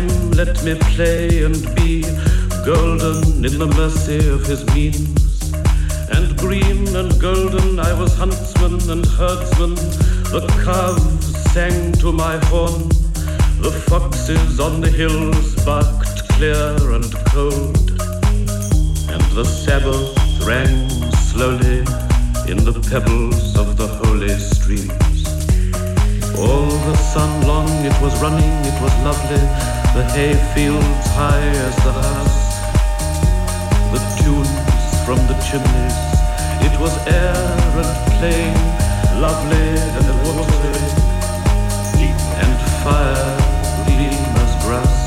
time let me play and be golden in the mercy of his means. And green and golden I was huntsman and herdsman, the calves sang to my horn, the foxes on the hills barked clear and cold, and the Sabbath rang slowly in the pebbles of the holy streams. All the sun long it was running, it was lovely, the hay fields high as the house, the tunes from the chimneys, it was air and plain, lovely and watery, deep and fire green as grass,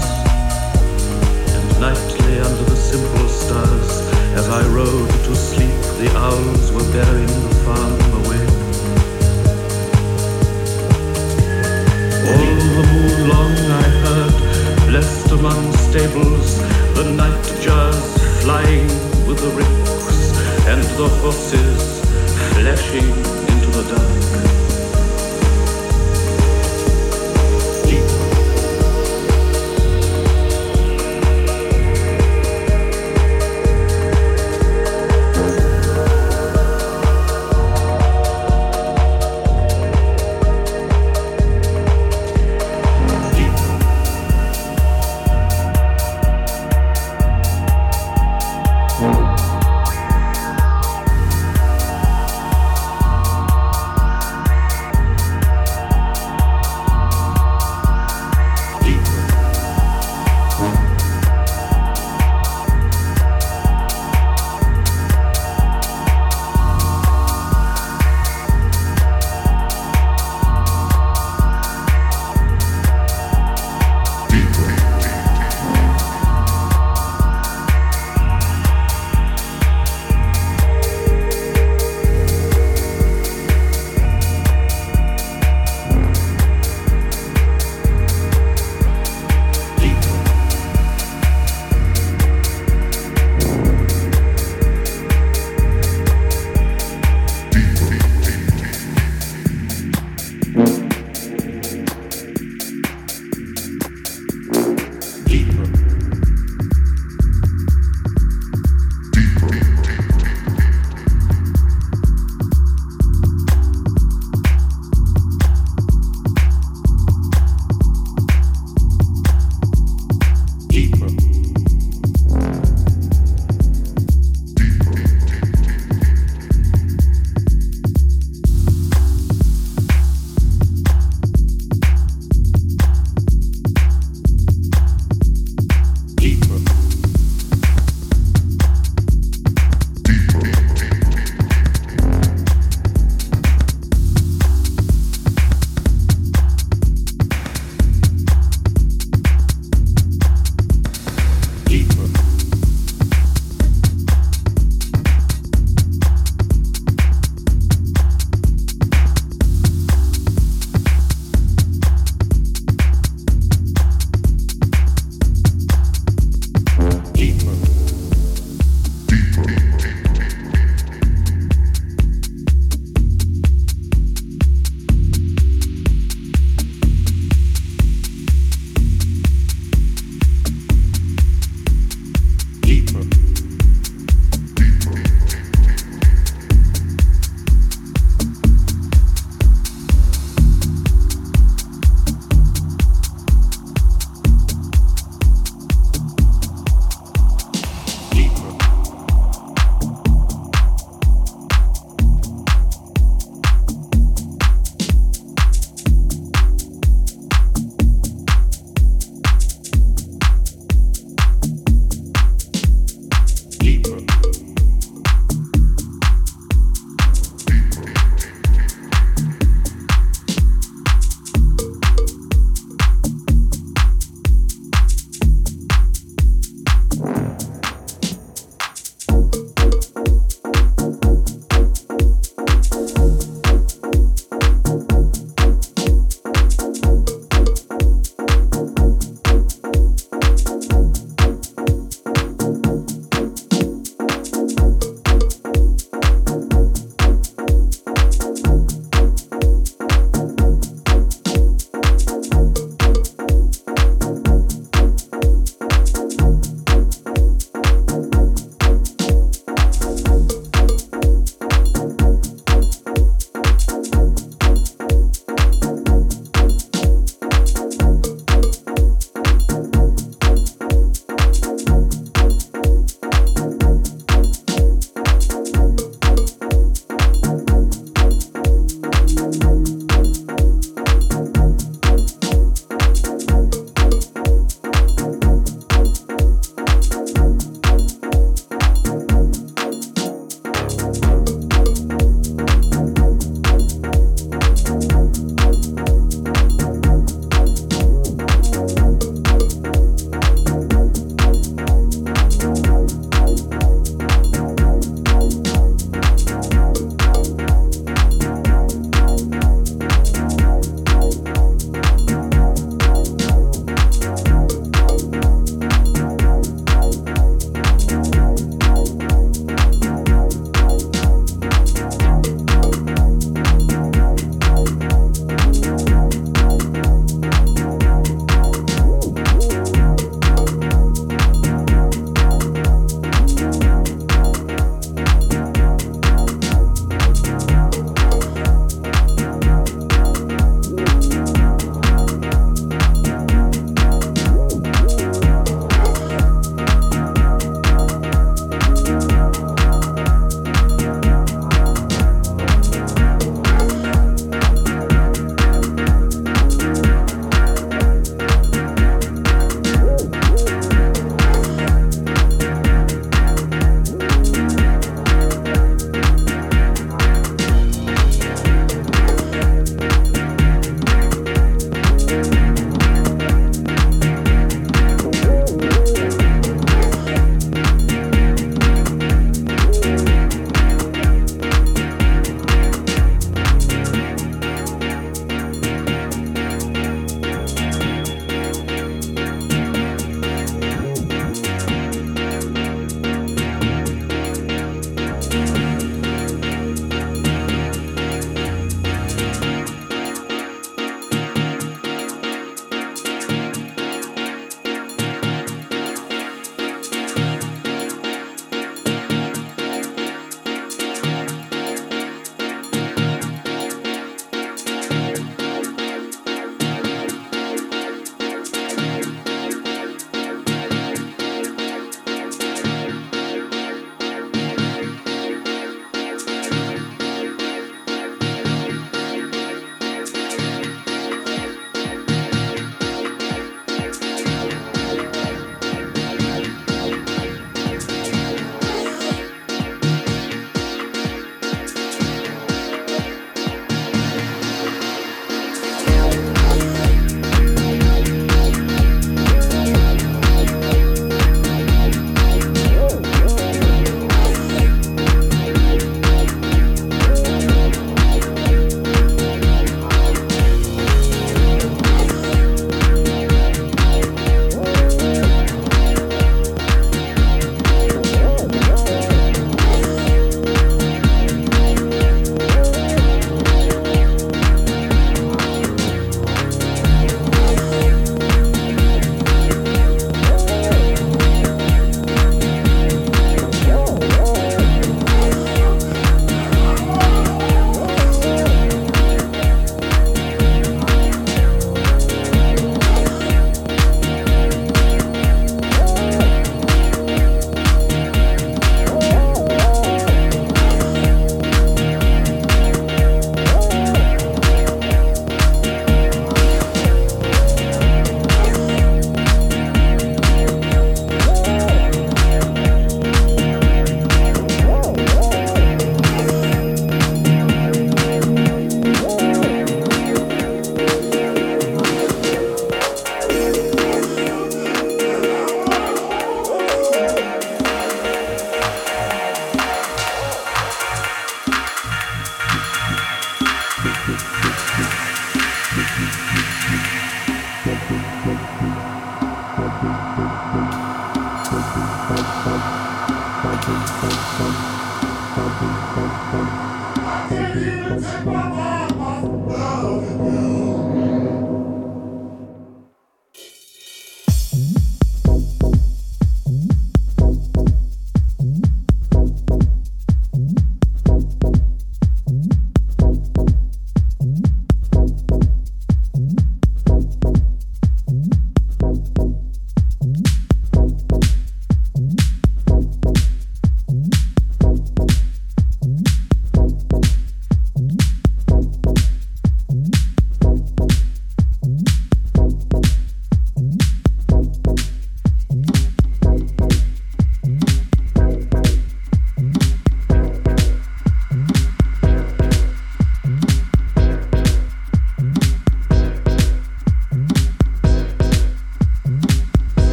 and nightly under the simple stars, as I rode to sleep, the owls were bearing the farm away. All the moon long I heard, blessed among stables, the night jars flying with the ricks and the horses flashing into the dark.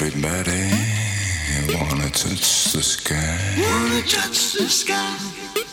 Everybody wanna touch the sky. Wanna touch the sky.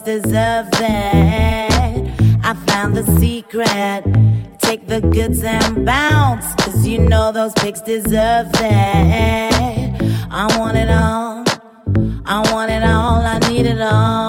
deserve it. I found the secret. Take the goods and bounce. Cause you know those pigs deserve it. I want it all. I want it all. I need it all.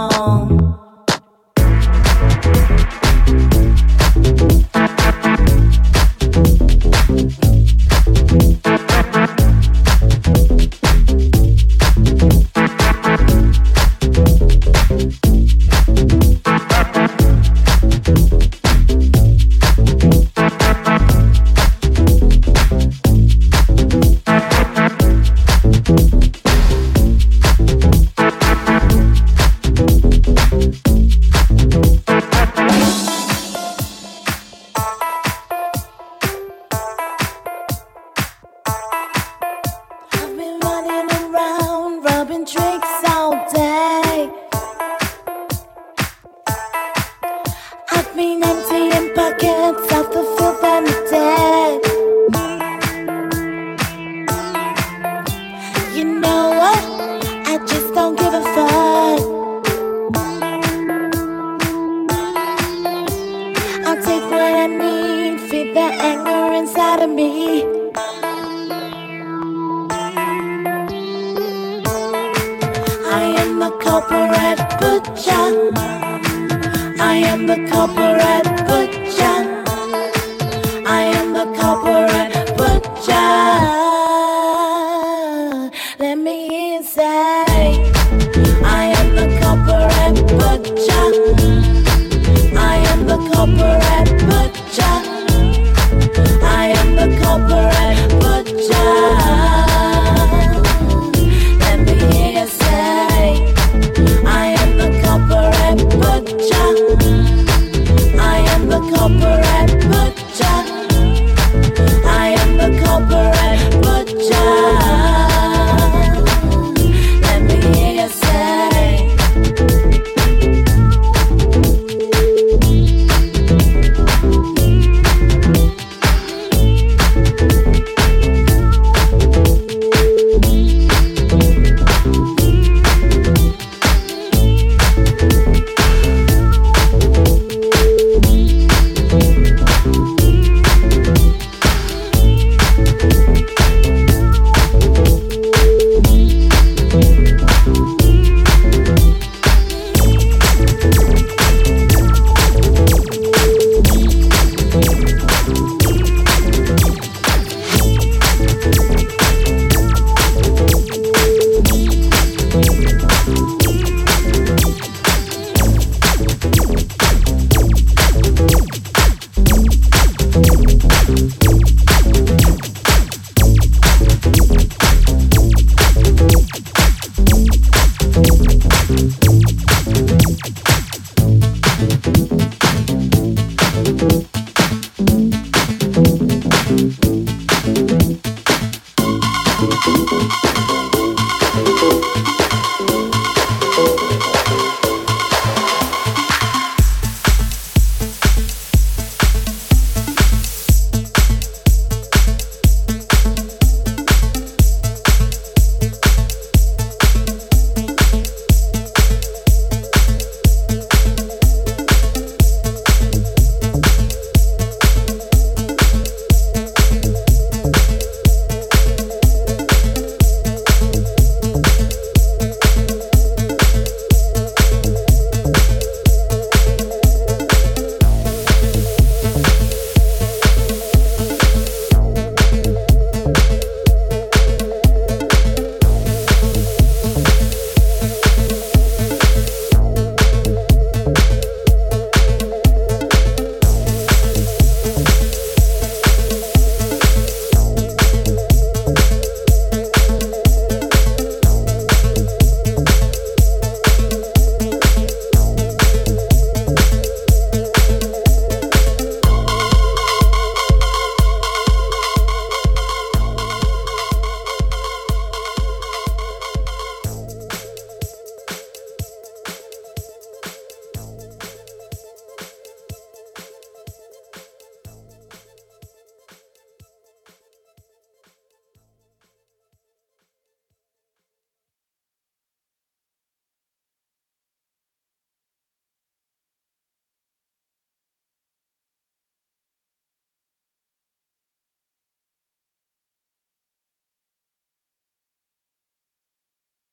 Corporate butcher. I am the corporate